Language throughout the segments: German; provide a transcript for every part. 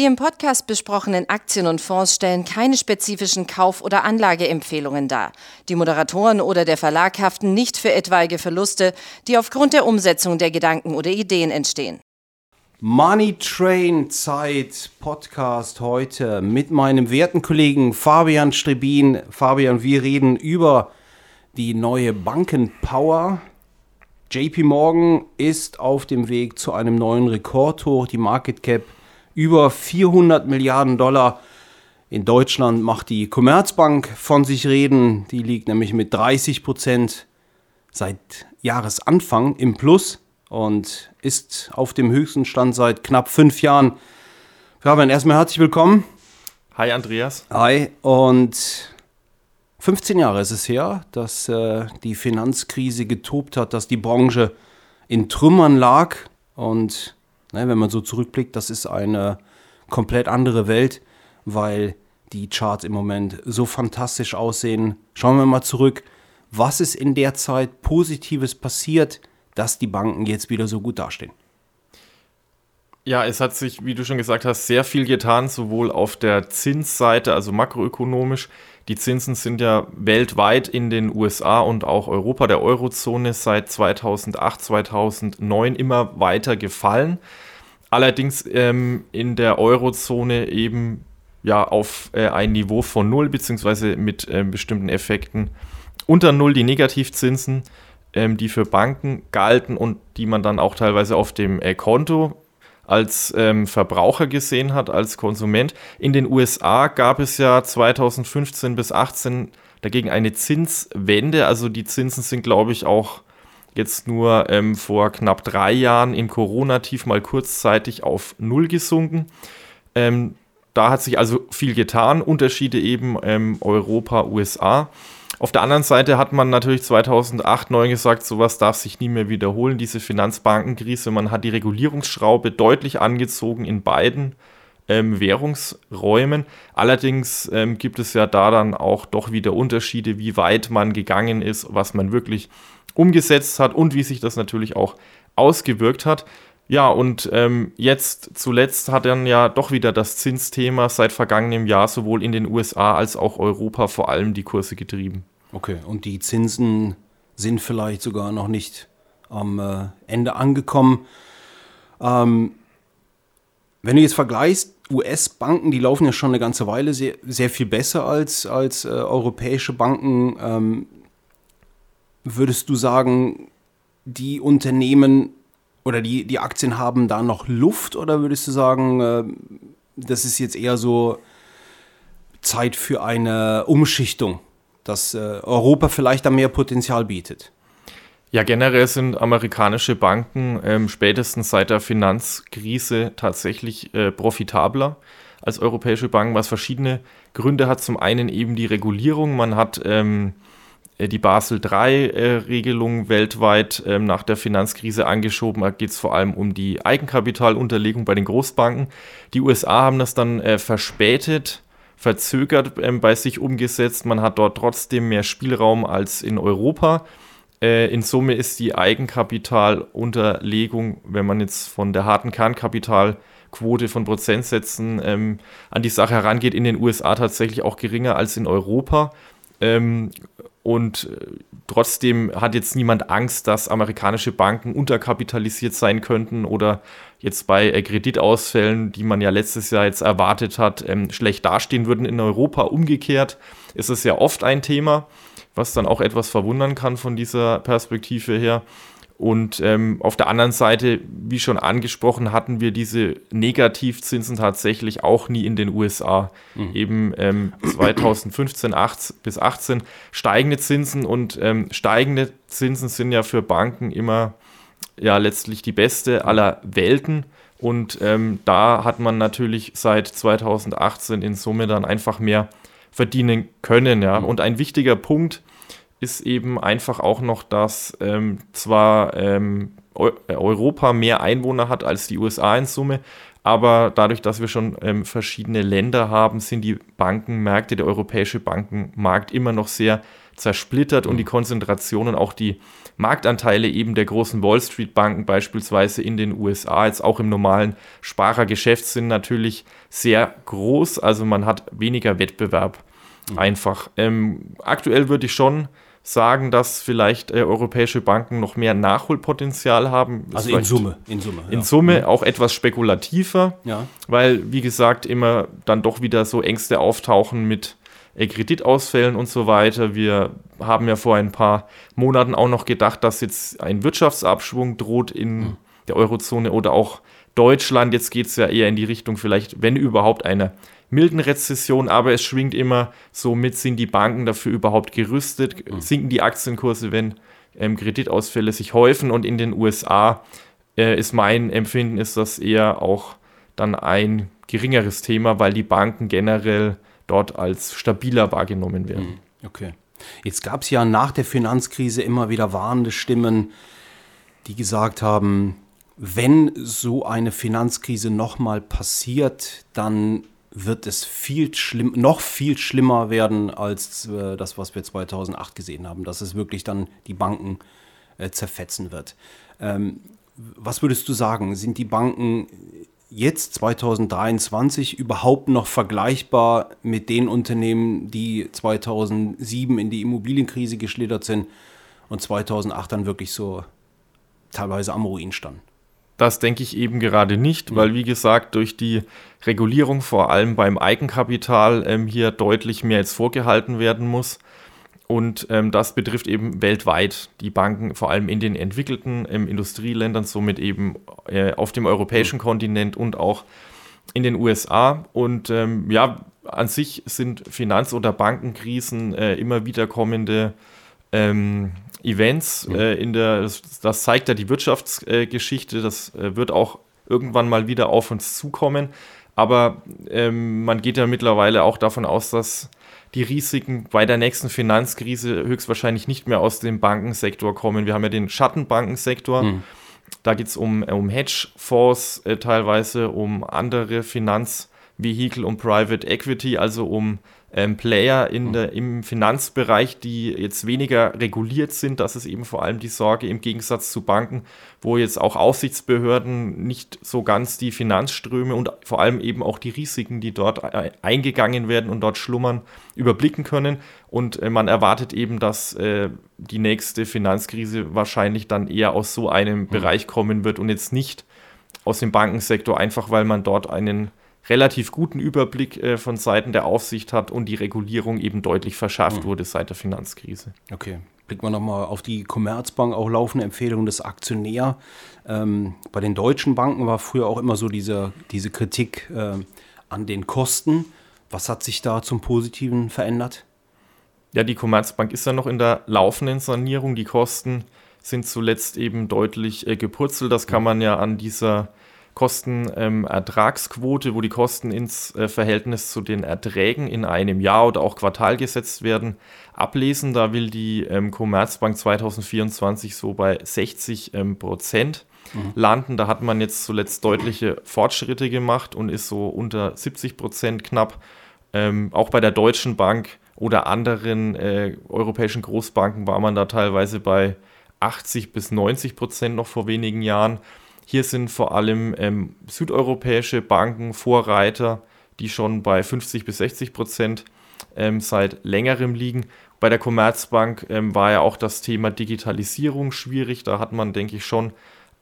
Die im Podcast besprochenen Aktien und Fonds stellen keine spezifischen Kauf- oder Anlageempfehlungen dar. Die Moderatoren oder der Verlag haften nicht für etwaige Verluste, die aufgrund der Umsetzung der Gedanken oder Ideen entstehen. Money Train Zeit Podcast heute mit meinem werten Kollegen Fabian Strebin. Fabian, wir reden über die neue Bankenpower. JP Morgan ist auf dem Weg zu einem neuen Rekordhoch. Die Market Cap über 400 Milliarden Dollar. In Deutschland macht die Commerzbank von sich reden. Die liegt nämlich mit 30 Prozent seit Jahresanfang im Plus und ist auf dem höchsten Stand seit knapp fünf Jahren. Fabian, erstmal herzlich willkommen. Hi Andreas. Hi und 15 Jahre ist es her, dass äh, die Finanzkrise getobt hat, dass die Branche in Trümmern lag und Ne, wenn man so zurückblickt, das ist eine komplett andere Welt, weil die Charts im Moment so fantastisch aussehen. Schauen wir mal zurück, was ist in der Zeit Positives passiert, dass die Banken jetzt wieder so gut dastehen? Ja, es hat sich, wie du schon gesagt hast, sehr viel getan, sowohl auf der Zinsseite, also makroökonomisch. Die Zinsen sind ja weltweit in den USA und auch Europa, der Eurozone, seit 2008, 2009 immer weiter gefallen. Allerdings ähm, in der Eurozone eben ja auf äh, ein Niveau von null, beziehungsweise mit äh, bestimmten Effekten unter null, die Negativzinsen, ähm, die für Banken galten und die man dann auch teilweise auf dem äh, Konto als ähm, Verbraucher gesehen hat, als Konsument. In den USA gab es ja 2015 bis 2018 dagegen eine Zinswende. Also die Zinsen sind, glaube ich, auch jetzt nur ähm, vor knapp drei Jahren im Corona-Tief mal kurzzeitig auf Null gesunken. Ähm, da hat sich also viel getan, Unterschiede eben ähm, Europa, USA. Auf der anderen Seite hat man natürlich 2008, 2009 gesagt, sowas darf sich nie mehr wiederholen, diese Finanzbankenkrise. Man hat die Regulierungsschraube deutlich angezogen in beiden ähm, Währungsräumen. Allerdings ähm, gibt es ja da dann auch doch wieder Unterschiede, wie weit man gegangen ist, was man wirklich umgesetzt hat und wie sich das natürlich auch ausgewirkt hat. Ja, und ähm, jetzt zuletzt hat dann ja doch wieder das Zinsthema seit vergangenem Jahr sowohl in den USA als auch Europa vor allem die Kurse getrieben. Okay, und die Zinsen sind vielleicht sogar noch nicht am äh, Ende angekommen. Ähm, wenn du jetzt vergleichst, US-Banken, die laufen ja schon eine ganze Weile sehr, sehr viel besser als, als äh, europäische Banken. Ähm, würdest du sagen, die Unternehmen oder die, die Aktien haben da noch Luft oder würdest du sagen, äh, das ist jetzt eher so Zeit für eine Umschichtung? dass äh, Europa vielleicht da mehr Potenzial bietet? Ja, generell sind amerikanische Banken ähm, spätestens seit der Finanzkrise tatsächlich äh, profitabler als europäische Banken, was verschiedene Gründe hat. Zum einen eben die Regulierung. Man hat ähm, äh, die Basel III-Regelung äh, weltweit ähm, nach der Finanzkrise angeschoben. Da geht es vor allem um die Eigenkapitalunterlegung bei den Großbanken. Die USA haben das dann äh, verspätet verzögert ähm, bei sich umgesetzt. Man hat dort trotzdem mehr Spielraum als in Europa. Äh, in Summe ist die Eigenkapitalunterlegung, wenn man jetzt von der harten Kernkapitalquote von Prozentsätzen ähm, an die Sache herangeht, in den USA tatsächlich auch geringer als in Europa. Ähm, und äh, trotzdem hat jetzt niemand Angst, dass amerikanische Banken unterkapitalisiert sein könnten oder jetzt bei äh, Kreditausfällen, die man ja letztes Jahr jetzt erwartet hat, ähm, schlecht dastehen würden. In Europa umgekehrt ist es ja oft ein Thema, was dann auch etwas verwundern kann von dieser Perspektive her. Und ähm, auf der anderen Seite, wie schon angesprochen, hatten wir diese Negativzinsen tatsächlich auch nie in den USA. Mhm. Eben ähm, 2015 18, bis 18 steigende Zinsen und ähm, steigende Zinsen sind ja für Banken immer ja letztlich die beste aller Welten. Und ähm, da hat man natürlich seit 2018 in Summe dann einfach mehr verdienen können. Ja. Mhm. Und ein wichtiger Punkt, ist eben einfach auch noch, dass ähm, zwar ähm, Europa mehr Einwohner hat als die USA in Summe, Aber dadurch, dass wir schon ähm, verschiedene Länder haben, sind die Bankenmärkte, der europäische Bankenmarkt immer noch sehr zersplittert und die Konzentration und auch die Marktanteile eben der großen Wall Street Banken beispielsweise in den USA, jetzt auch im normalen Sparergeschäft, sind natürlich sehr groß. Also man hat weniger Wettbewerb mhm. einfach. Ähm, aktuell würde ich schon sagen, dass vielleicht äh, europäische Banken noch mehr Nachholpotenzial haben. Also in Summe. In Summe, ja. in Summe mhm. auch etwas spekulativer, ja. weil, wie gesagt, immer dann doch wieder so Ängste auftauchen mit äh, Kreditausfällen und so weiter. Wir haben ja vor ein paar Monaten auch noch gedacht, dass jetzt ein Wirtschaftsabschwung droht in mhm. der Eurozone oder auch Deutschland. Jetzt geht es ja eher in die Richtung vielleicht, wenn überhaupt, einer milden Rezession, aber es schwingt immer so mit, sind die Banken dafür überhaupt gerüstet, mhm. sinken die Aktienkurse, wenn ähm, Kreditausfälle sich häufen und in den USA äh, ist mein Empfinden, ist das eher auch dann ein geringeres Thema, weil die Banken generell dort als stabiler wahrgenommen werden. Mhm. Okay. Jetzt gab es ja nach der Finanzkrise immer wieder warnende Stimmen, die gesagt haben, wenn so eine Finanzkrise nochmal passiert, dann wird es viel schlimm, noch viel schlimmer werden als äh, das, was wir 2008 gesehen haben, dass es wirklich dann die Banken äh, zerfetzen wird. Ähm, was würdest du sagen? Sind die Banken jetzt 2023 überhaupt noch vergleichbar mit den Unternehmen, die 2007 in die Immobilienkrise geschlittert sind und 2008 dann wirklich so teilweise am Ruin standen? Das denke ich eben gerade nicht, weil wie gesagt, durch die Regulierung vor allem beim Eigenkapital ähm, hier deutlich mehr jetzt vorgehalten werden muss. Und ähm, das betrifft eben weltweit die Banken, vor allem in den entwickelten ähm, Industrieländern, somit eben äh, auf dem europäischen. Kontinent und auch in den USA. Und ähm, ja, an sich sind Finanz- oder Bankenkrisen äh, immer wieder kommende ähm, Events mhm. äh, in der, das, das, zeigt ja die Wirtschaftsgeschichte, das äh, wird auch irgendwann mal wieder auf uns zukommen. Aber ähm, man geht ja mittlerweile auch davon aus, dass die Risiken bei der nächsten Finanzkrise höchstwahrscheinlich nicht mehr aus dem Bankensektor kommen. Wir haben ja den Schattenbankensektor. Mhm. Da geht es um, um Hedgefonds, äh, teilweise um andere Finanzvehikel, um Private Equity, also um ähm, Player in der, im Finanzbereich, die jetzt weniger reguliert sind. Das ist eben vor allem die Sorge im Gegensatz zu Banken, wo jetzt auch Aufsichtsbehörden nicht so ganz die Finanzströme und vor allem eben auch die Risiken, die dort äh, eingegangen werden und dort schlummern, überblicken können. Und äh, man erwartet eben, dass äh, die nächste Finanzkrise wahrscheinlich dann eher aus so einem mhm. Bereich kommen wird und jetzt nicht aus dem Bankensektor, einfach weil man dort einen relativ guten Überblick äh, von Seiten der Aufsicht hat und die Regulierung eben deutlich verschärft mhm. wurde seit der Finanzkrise. Okay. Blicken wir nochmal auf die Commerzbank, auch laufende Empfehlungen des Aktionär. Ähm, bei den deutschen Banken war früher auch immer so diese, diese Kritik äh, an den Kosten. Was hat sich da zum Positiven verändert? Ja, die Commerzbank ist ja noch in der laufenden Sanierung. Die Kosten sind zuletzt eben deutlich äh, gepurzelt. Das kann man ja an dieser Kostenertragsquote, ähm, wo die Kosten ins äh, Verhältnis zu den Erträgen in einem Jahr oder auch Quartal gesetzt werden, ablesen. Da will die ähm, Commerzbank 2024 so bei 60 ähm, Prozent mhm. landen. Da hat man jetzt zuletzt deutliche Fortschritte gemacht und ist so unter 70 Prozent knapp. Ähm, auch bei der Deutschen Bank oder anderen äh, europäischen Großbanken war man da teilweise bei 80 bis 90 Prozent noch vor wenigen Jahren. Hier sind vor allem ähm, südeuropäische Banken Vorreiter, die schon bei 50 bis 60 Prozent ähm, seit längerem liegen. Bei der Commerzbank ähm, war ja auch das Thema Digitalisierung schwierig. Da hat man, denke ich, schon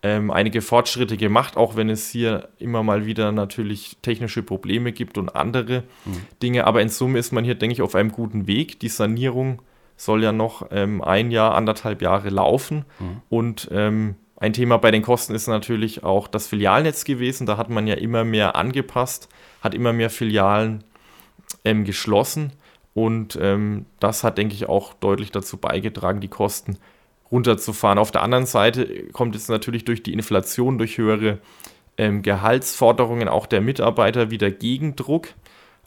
ähm, einige Fortschritte gemacht, auch wenn es hier immer mal wieder natürlich technische Probleme gibt und andere mhm. Dinge. Aber in Summe ist man hier, denke ich, auf einem guten Weg. Die Sanierung soll ja noch ähm, ein Jahr, anderthalb Jahre laufen. Mhm. Und ähm, ein Thema bei den Kosten ist natürlich auch das Filialnetz gewesen. Da hat man ja immer mehr angepasst, hat immer mehr Filialen ähm, geschlossen. Und ähm, das hat, denke ich, auch deutlich dazu beigetragen, die Kosten runterzufahren. Auf der anderen Seite kommt es natürlich durch die Inflation, durch höhere ähm, Gehaltsforderungen auch der Mitarbeiter wieder Gegendruck.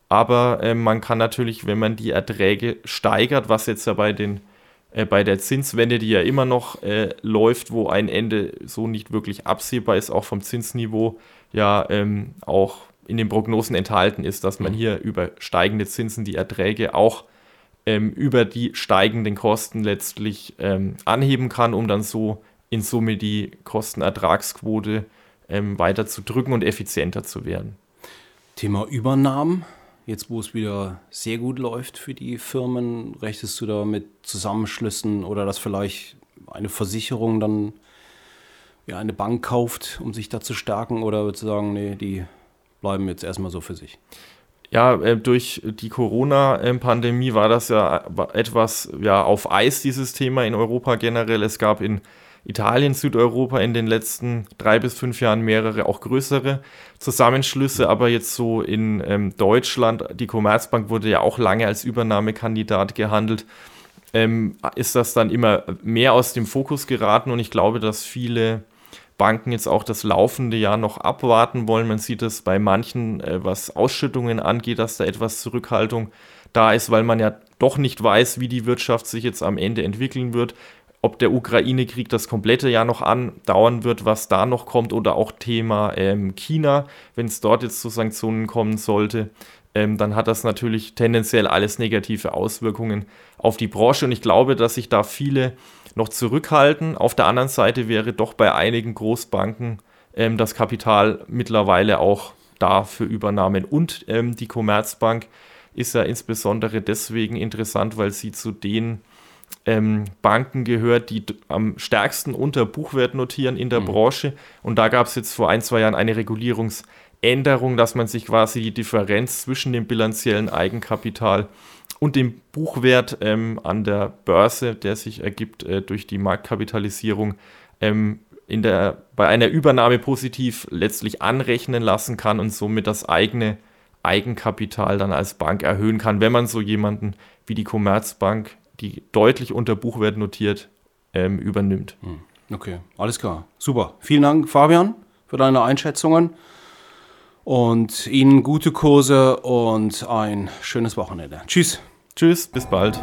Aber äh, man kann natürlich, wenn man die Erträge steigert, was jetzt ja bei den äh, bei der Zinswende, die ja immer noch äh, läuft, wo ein Ende so nicht wirklich absehbar ist, auch vom Zinsniveau, ja ähm, auch in den Prognosen enthalten ist, dass man hier über steigende Zinsen die Erträge auch ähm, über die steigenden Kosten letztlich ähm, anheben kann, um dann so in Summe die Kostenertragsquote ähm, weiter zu drücken und effizienter zu werden. Thema Übernahmen. Jetzt, wo es wieder sehr gut läuft für die Firmen, rechnest du da mit Zusammenschlüssen oder dass vielleicht eine Versicherung dann ja, eine Bank kauft, um sich da zu stärken? Oder würdest du sagen, nee, die bleiben jetzt erstmal so für sich? Ja, äh, durch die Corona-Pandemie war das ja etwas ja, auf Eis, dieses Thema in Europa generell. Es gab in Italien, Südeuropa in den letzten drei bis fünf Jahren mehrere, auch größere Zusammenschlüsse, aber jetzt so in ähm, Deutschland, die Commerzbank wurde ja auch lange als Übernahmekandidat gehandelt, ähm, ist das dann immer mehr aus dem Fokus geraten? Und ich glaube, dass viele Banken jetzt auch das laufende Jahr noch abwarten wollen. Man sieht es bei manchen, äh, was Ausschüttungen angeht, dass da etwas Zurückhaltung da ist, weil man ja doch nicht weiß, wie die Wirtschaft sich jetzt am Ende entwickeln wird ob der Ukraine-Krieg das komplette Jahr noch andauern wird, was da noch kommt, oder auch Thema ähm, China, wenn es dort jetzt zu Sanktionen kommen sollte, ähm, dann hat das natürlich tendenziell alles negative Auswirkungen auf die Branche. Und ich glaube, dass sich da viele noch zurückhalten. Auf der anderen Seite wäre doch bei einigen Großbanken ähm, das Kapital mittlerweile auch da für Übernahmen. Und ähm, die Commerzbank ist ja insbesondere deswegen interessant, weil sie zu den ähm, Banken gehört, die am stärksten unter Buchwert notieren in der mhm. Branche. Und da gab es jetzt vor ein, zwei Jahren eine Regulierungsänderung, dass man sich quasi die Differenz zwischen dem bilanziellen Eigenkapital und dem Buchwert ähm, an der Börse, der sich ergibt äh, durch die Marktkapitalisierung, ähm, in der, bei einer Übernahme positiv letztlich anrechnen lassen kann und somit das eigene Eigenkapital dann als Bank erhöhen kann, wenn man so jemanden wie die Commerzbank die deutlich unter Buchwert notiert, ähm, übernimmt. Hm. Okay, alles klar. Super. Vielen Dank, Fabian, für deine Einschätzungen. Und Ihnen gute Kurse und ein schönes Wochenende. Tschüss. Tschüss, bis bald.